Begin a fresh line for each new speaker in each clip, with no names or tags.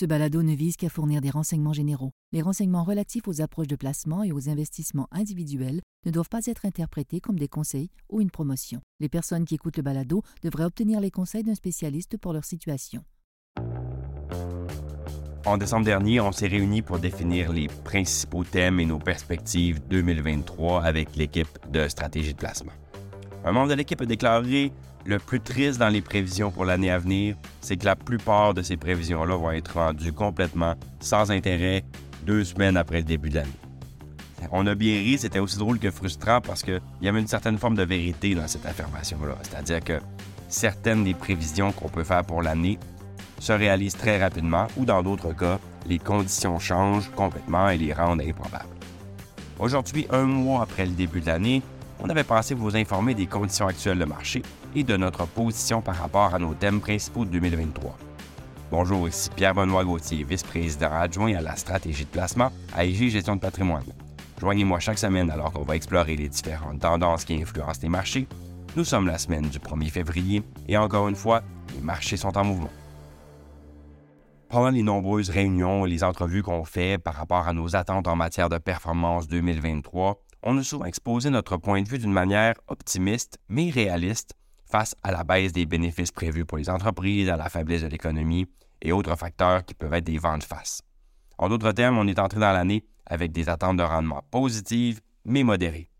Ce balado ne vise qu'à fournir des renseignements généraux. Les renseignements relatifs aux approches de placement et aux investissements individuels ne doivent pas être interprétés comme des conseils ou une promotion. Les personnes qui écoutent le balado devraient obtenir les conseils d'un spécialiste pour leur situation.
En décembre dernier, on s'est réunis pour définir les principaux thèmes et nos perspectives 2023 avec l'équipe de stratégie de placement. Un membre de l'équipe a déclaré le plus triste dans les prévisions pour l'année à venir, c'est que la plupart de ces prévisions-là vont être rendues complètement sans intérêt deux semaines après le début de l'année. On a bien ri, c'était aussi drôle que frustrant parce qu'il y avait une certaine forme de vérité dans cette affirmation-là. C'est-à-dire que certaines des prévisions qu'on peut faire pour l'année se réalisent très rapidement ou dans d'autres cas, les conditions changent complètement et les rendent improbables. Aujourd'hui, un mois après le début de l'année, on avait pensé vous informer des conditions actuelles de marché et de notre position par rapport à nos thèmes principaux de 2023. Bonjour, ici Pierre-Benoît Gauthier, vice-président adjoint à la stratégie de placement à IG Gestion de patrimoine. Joignez-moi chaque semaine alors qu'on va explorer les différentes tendances qui influencent les marchés. Nous sommes la semaine du 1er février et encore une fois, les marchés sont en mouvement. Pendant les nombreuses réunions et les entrevues qu'on fait par rapport à nos attentes en matière de performance 2023, on a souvent exposé notre point de vue d'une manière optimiste mais réaliste face à la baisse des bénéfices prévus pour les entreprises, à la faiblesse de l'économie et autres facteurs qui peuvent être des vents de face. En d'autres termes, on est entré dans l'année avec des attentes de rendement positives mais modérées.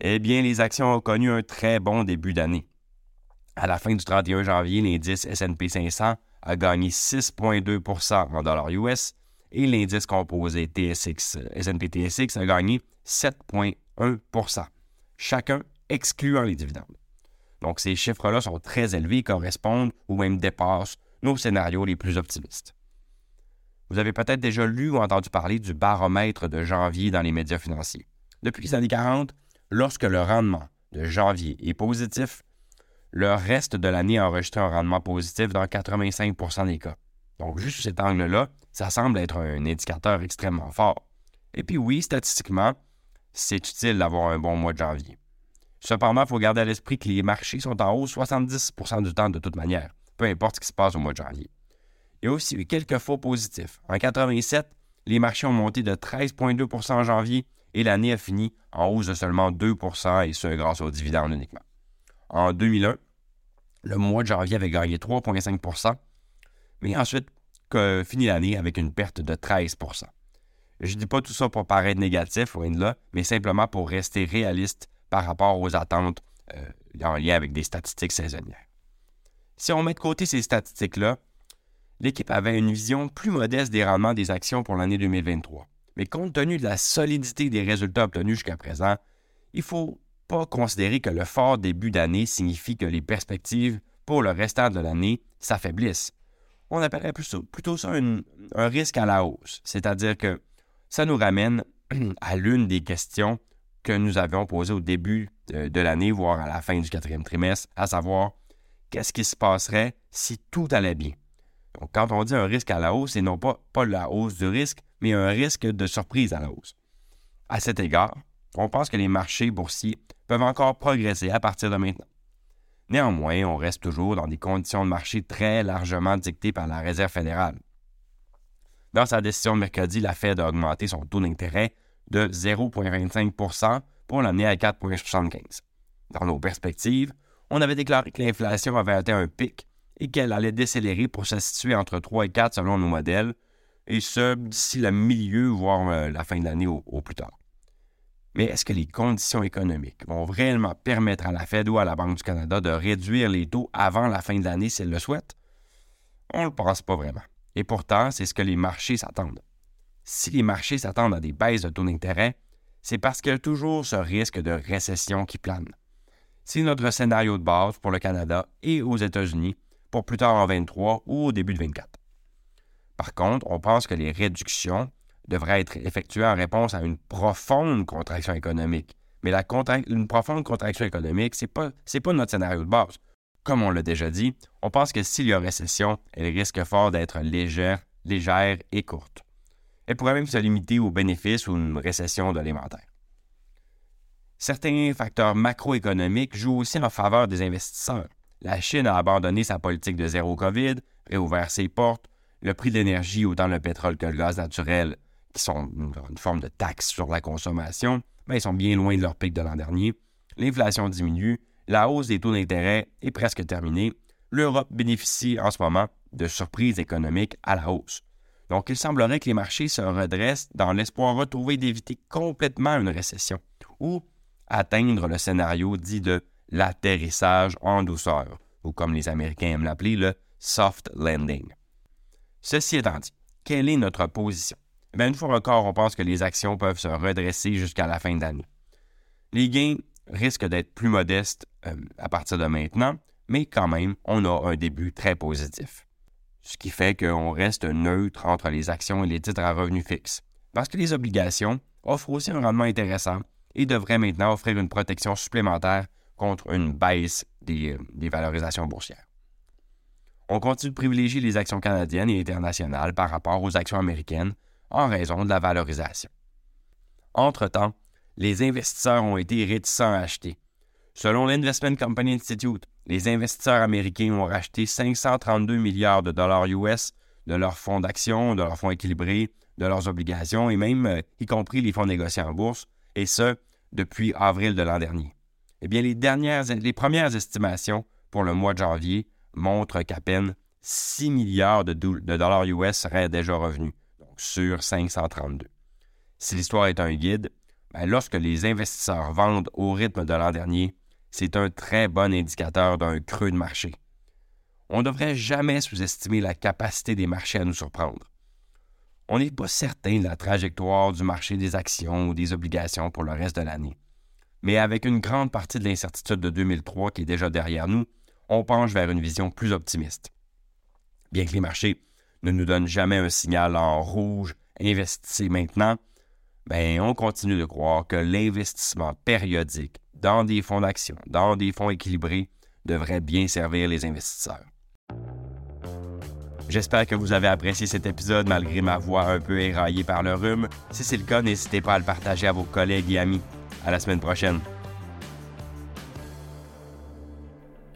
Eh bien, les actions ont connu un très bon début d'année. À la fin du 31 janvier, l'indice S&P 500 a gagné 6,2% en dollars US et l'indice composé TSX, S&P TSX a gagné 7,1% chacun excluant les dividendes. Donc ces chiffres-là sont très élevés et correspondent ou même dépassent nos scénarios les plus optimistes. Vous avez peut-être déjà lu ou entendu parler du baromètre de janvier dans les médias financiers. Depuis les années 40, lorsque le rendement de janvier est positif, le reste de l'année a enregistré un rendement positif dans 85% des cas. Donc, juste cet angle-là, ça semble être un indicateur extrêmement fort. Et puis oui, statistiquement, c'est utile d'avoir un bon mois de janvier. Cependant, il faut garder à l'esprit que les marchés sont en hausse 70% du temps de toute manière, peu importe ce qui se passe au mois de janvier. Il y a aussi eu quelques faux positifs. En 87, les marchés ont monté de 13,2% en janvier et l'année a fini en hausse de seulement 2% et ce grâce aux dividendes uniquement. En 2001, le mois de janvier avait gagné 3,5% mais ensuite fini l'année avec une perte de 13% Je ne dis pas tout ça pour paraître négatif, de là, mais simplement pour rester réaliste par rapport aux attentes euh, en lien avec des statistiques saisonnières. Si on met de côté ces statistiques-là, l'équipe avait une vision plus modeste des rendements des actions pour l'année 2023. Mais compte tenu de la solidité des résultats obtenus jusqu'à présent, il ne faut pas considérer que le fort début d'année signifie que les perspectives pour le restant de l'année s'affaiblissent. On appellerait plutôt, ça un risque à la hausse, c'est-à-dire que ça nous ramène à l'une des questions que nous avions posé au début de, l'année, voire à la fin du quatrième trimestre, à savoir qu'est-ce qui se passerait si tout allait bien? Donc, quand on dit un risque à la hausse, c'est non pas la hausse du risque, mais un risque de surprise à la hausse. À cet égard, on pense que les marchés boursiers peuvent encore progresser à partir de maintenant. Néanmoins, on reste toujours dans des conditions de marché très largement dictées par la Réserve fédérale. Dans sa décision de mercredi, la Fed a augmenté son taux d'intérêt de 0,25% pour l'année à 4,75 Dans nos perspectives, on avait déclaré que l'inflation avait atteint un pic et qu'elle allait décélérer pour se situer entre 3 et 4 selon nos modèles, et ce d'ici le milieu, voire euh, la fin de l'année au, plus tard. Mais est-ce que les conditions économiques vont réellement permettre à la Fed ou à la Banque du Canada de réduire les taux avant la fin de l'année s'ils le souhaitent? On ne le pense pas vraiment. Et pourtant, c'est ce que les marchés s'attendent si les marchés s'attendent à des baisses de taux d'intérêt, c'est parce qu'il y a toujours ce risque de récession qui plane. C'est notre scénario de base pour le Canada et aux États-Unis pour plus tard en 23 ou au début de 24. Par contre, on pense que les réductions devraient être effectuées en réponse à une profonde contraction économique. Mais une profonde contraction économique, ce n'est pas, pas notre scénario de base. Comme on l'a déjà dit, on pense que s'il y a récession, elle risque fort d'être légère, légère et courte. Elle pourrait même se limiter aux bénéfices ou une récession de l'alimentaire. Certains facteurs macroéconomiques jouent aussi en faveur des investisseurs. La Chine a abandonné sa politique de zéro COVID, réouvert ses portes, le prix de l'énergie, autant le pétrole que le gaz naturel, qui sont une, forme de taxe sur la consommation, ben, ils sont bien loin de leur pic de l'an dernier. L'inflation diminue, la hausse des taux d'intérêt est presque terminée. L'Europe bénéficie en ce moment de surprises économiques à la hausse. Donc, il semblerait que les marchés se redressent dans l'espoir retrouvé d'éviter complètement une récession ou atteindre le scénario dit de l'atterrissage en douceur, ou comme les Américains aiment l'appeler, le soft landing. Ceci étant dit, quelle est notre position? Bien, une fois encore, on pense que les actions peuvent se redresser jusqu'à la fin de l'année. Les gains risquent d'être plus modestes euh, à partir de maintenant, mais quand même, on a un début très positif ce qui fait qu'on reste neutre entre les actions et les titres à revenus fixes. Parce que les obligations offrent aussi un rendement intéressant et devraient maintenant offrir une protection supplémentaire contre une baisse des, euh, des valorisations boursières. On continue de privilégier les actions canadiennes et internationales par rapport aux actions américaines en raison de la valorisation. Entre-temps, les investisseurs ont été réticents à acheter. Selon l'Investment Company Institute, les investisseurs américains ont racheté 532 milliards de dollars US de leurs fonds d'actions, de leurs fonds équilibrés, de leurs obligations et même, euh, y compris les fonds négociés en bourse, et ce, depuis avril de l'an dernier. Eh bien, les, dernières, les premières estimations pour le mois de janvier montrent qu'à peine 6 milliards de, dollars US seraient déjà revenus, sur 532. Si l'histoire est un guide, ben, lorsque les investisseurs vendent au rythme de l'an dernier, c'est un très bon indicateur d'un creux de marché. On ne devrait jamais sous-estimer la capacité des marchés à nous surprendre. On n'est pas certain de la trajectoire du marché des actions ou des obligations pour le reste de l'année. Mais avec une grande partie de l'incertitude de 2003 qui est déjà derrière nous, on penche vers une vision plus optimiste. Bien que les marchés ne nous donnent jamais un signal en rouge, investissez maintenant, ben, on continue de croire que l'investissement périodique dans des fonds d'action, dans des fonds équilibrés, devrait bien servir les investisseurs. J'espère que vous avez apprécié cet épisode malgré ma voix un peu éraillée par le rhume. Si c'est le cas, n'hésitez pas à le partager à vos collègues et amis. À la semaine prochaine.